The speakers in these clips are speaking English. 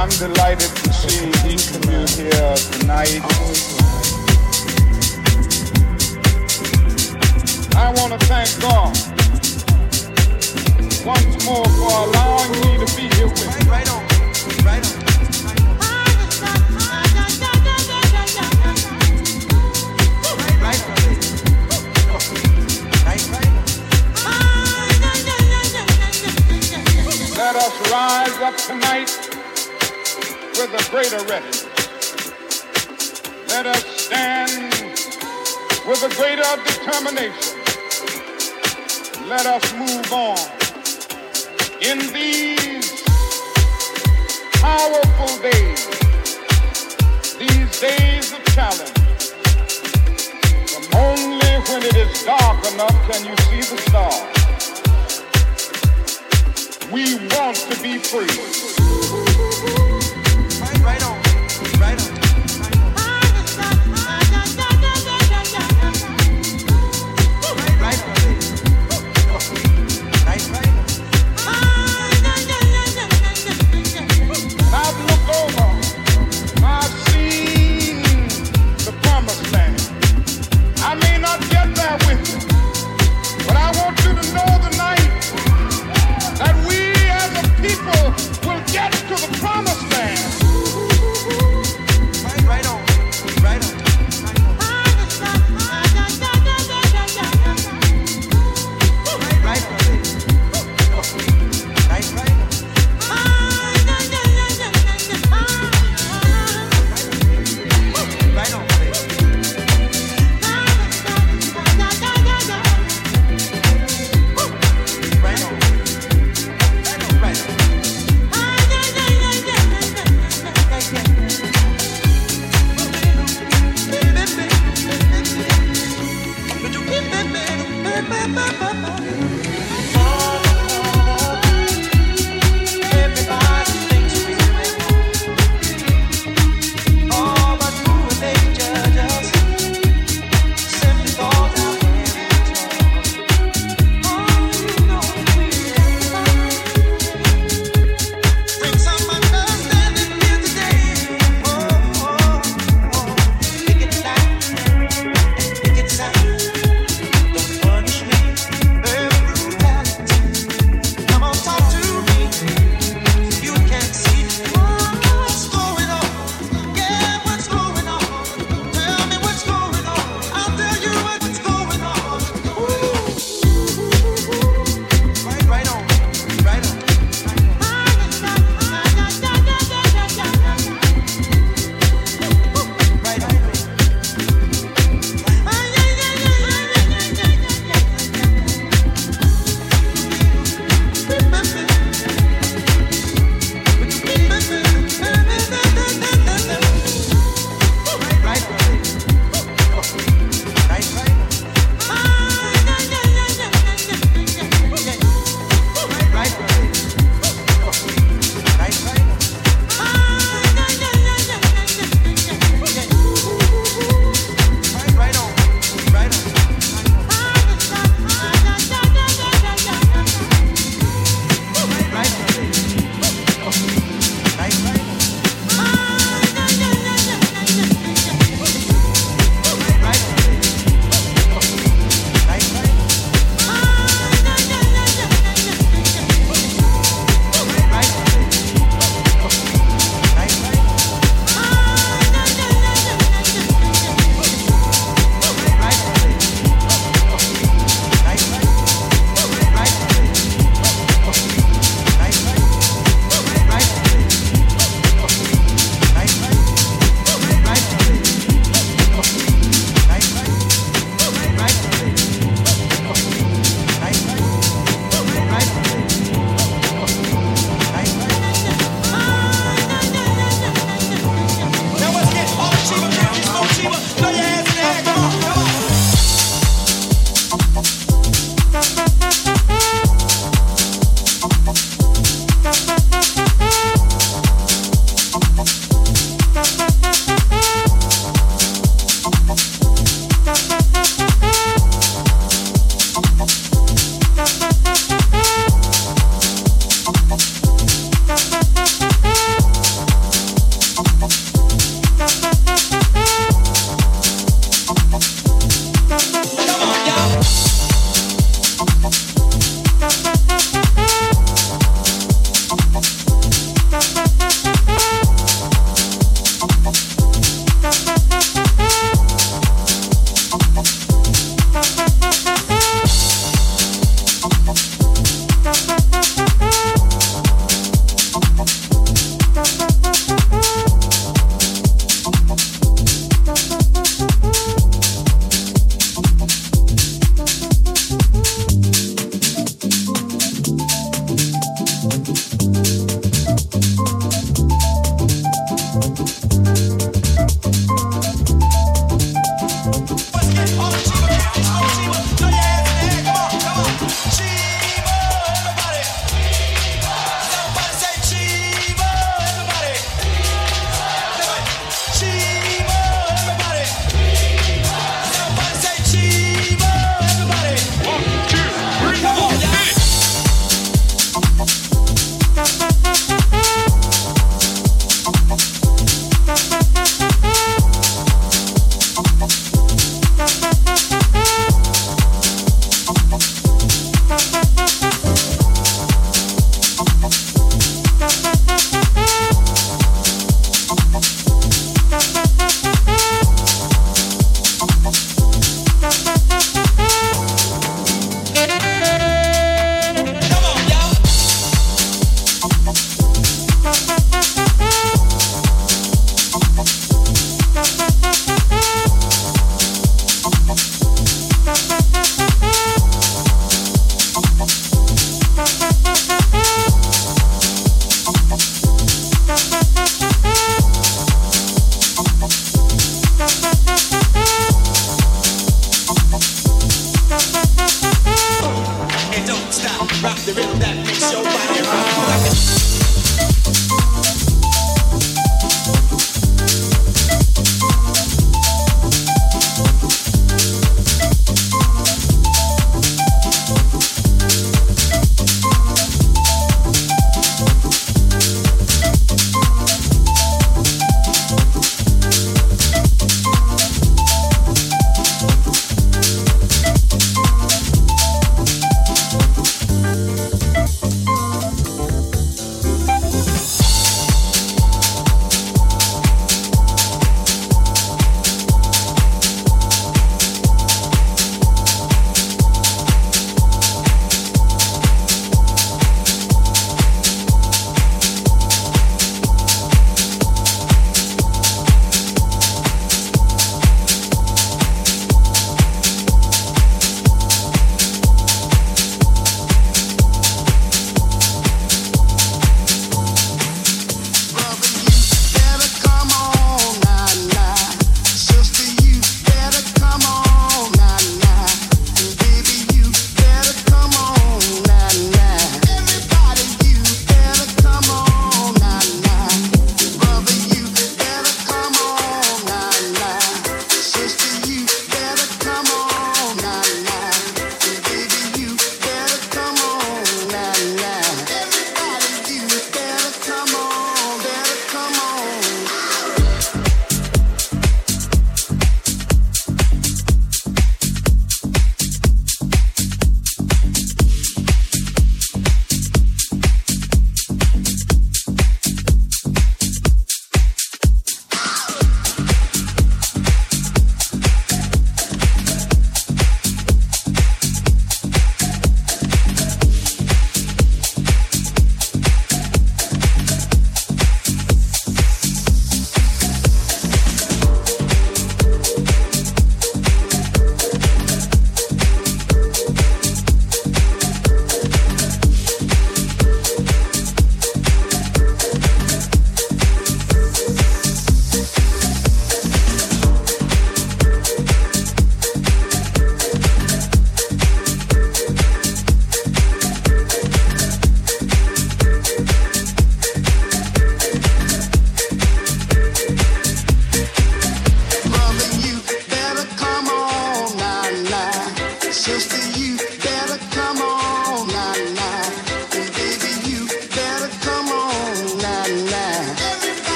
I'm delighted to see each of you here tonight. I want to thank God once more for allowing me to be here with you. Right, on. Right on. Let us rise up tonight with a greater readiness. Let us stand with a greater determination. Let us move on in these powerful days, these days of challenge. Only when it is dark enough can you see the stars. We want to be free.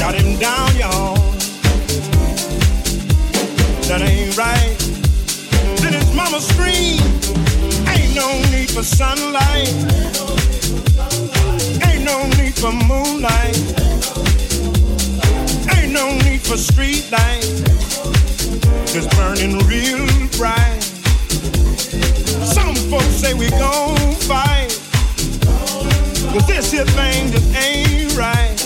Shut him down, y'all. That ain't right. Then his mama screamed. Ain't no need for sunlight. Ain't no need for moonlight. Ain't no need for street lights. It's burning real bright. Some folks say we gon' fight. But this here thing just ain't right.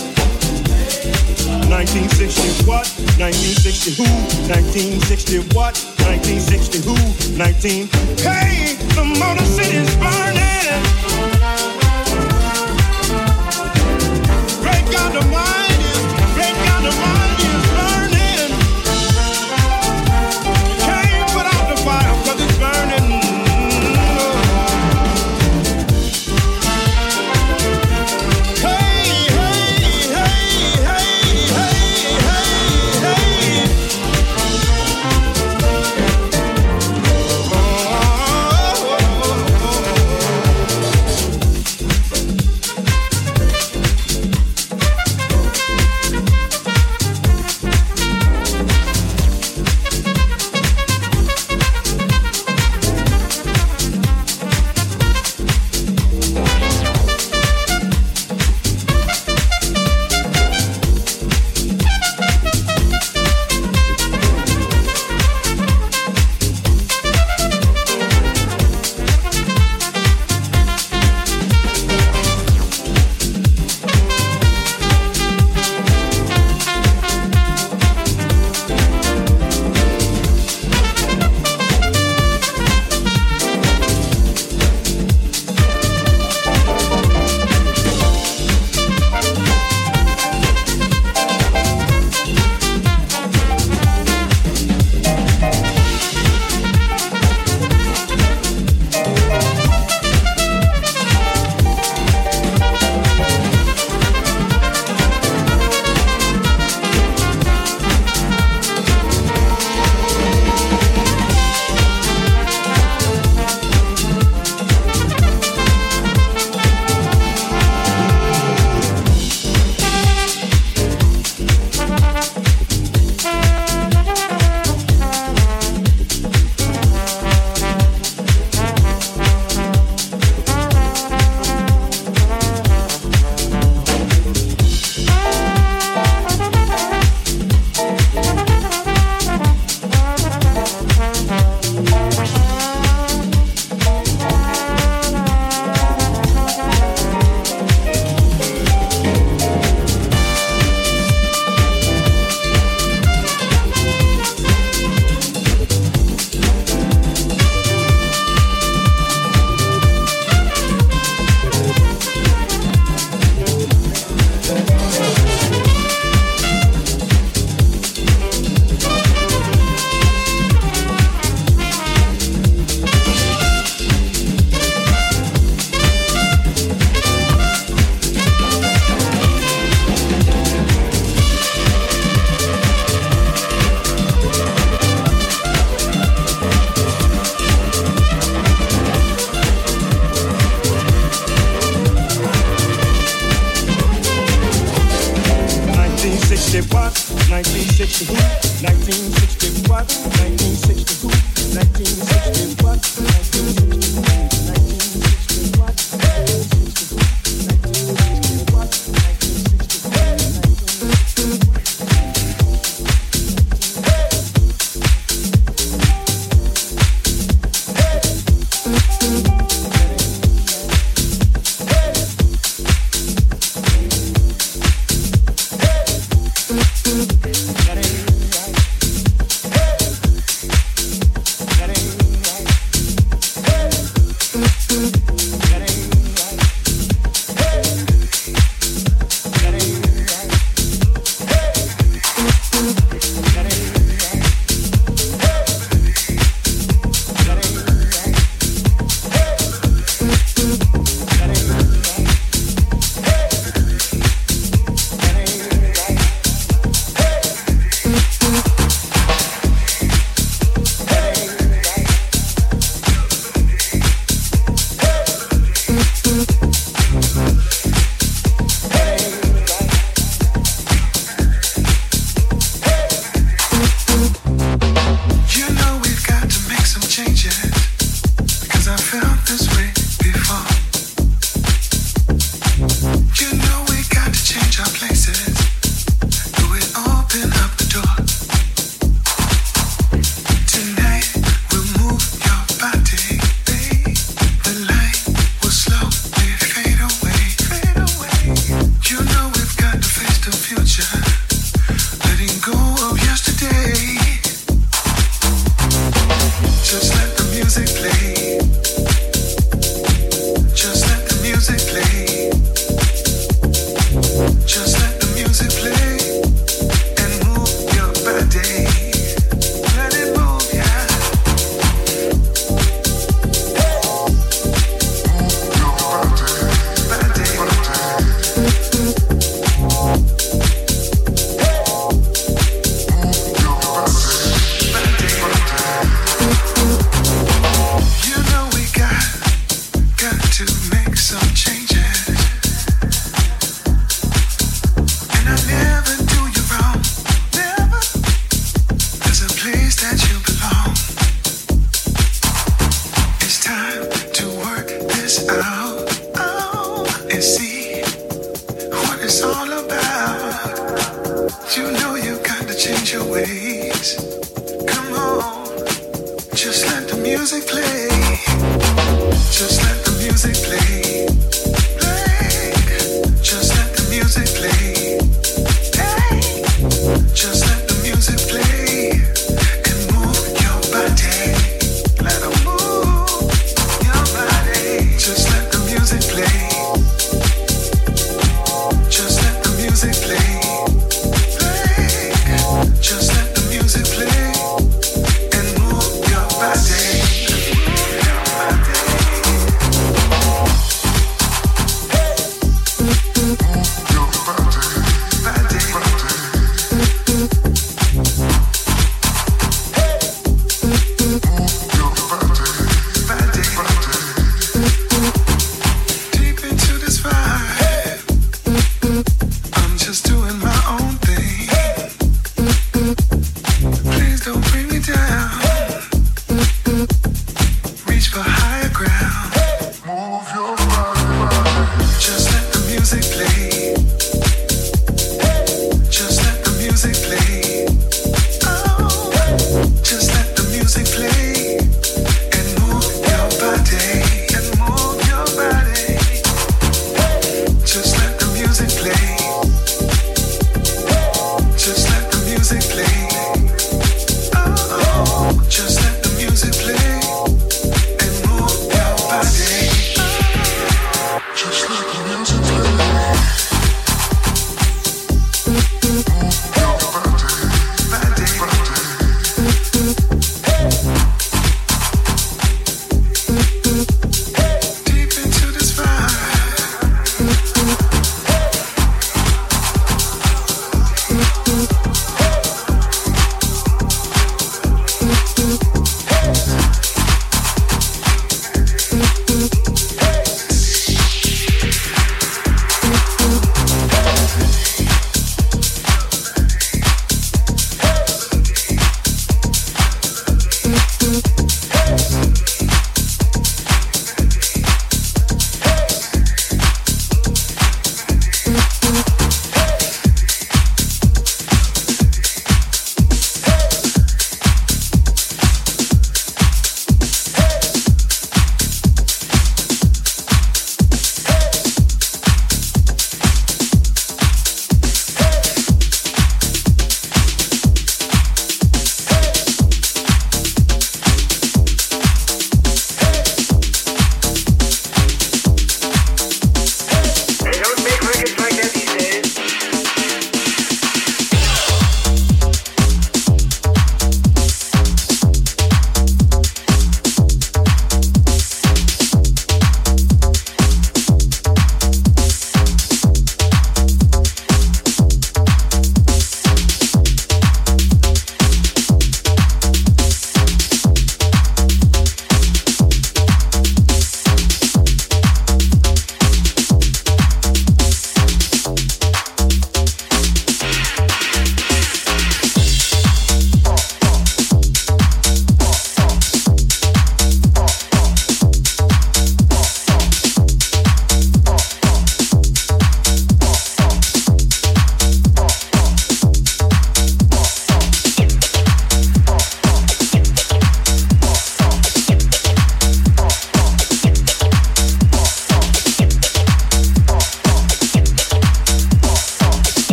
1960 what? 1960 who? 1960 what? 1960 who? 19. Hey, the Motor City's burning. Break God the mine.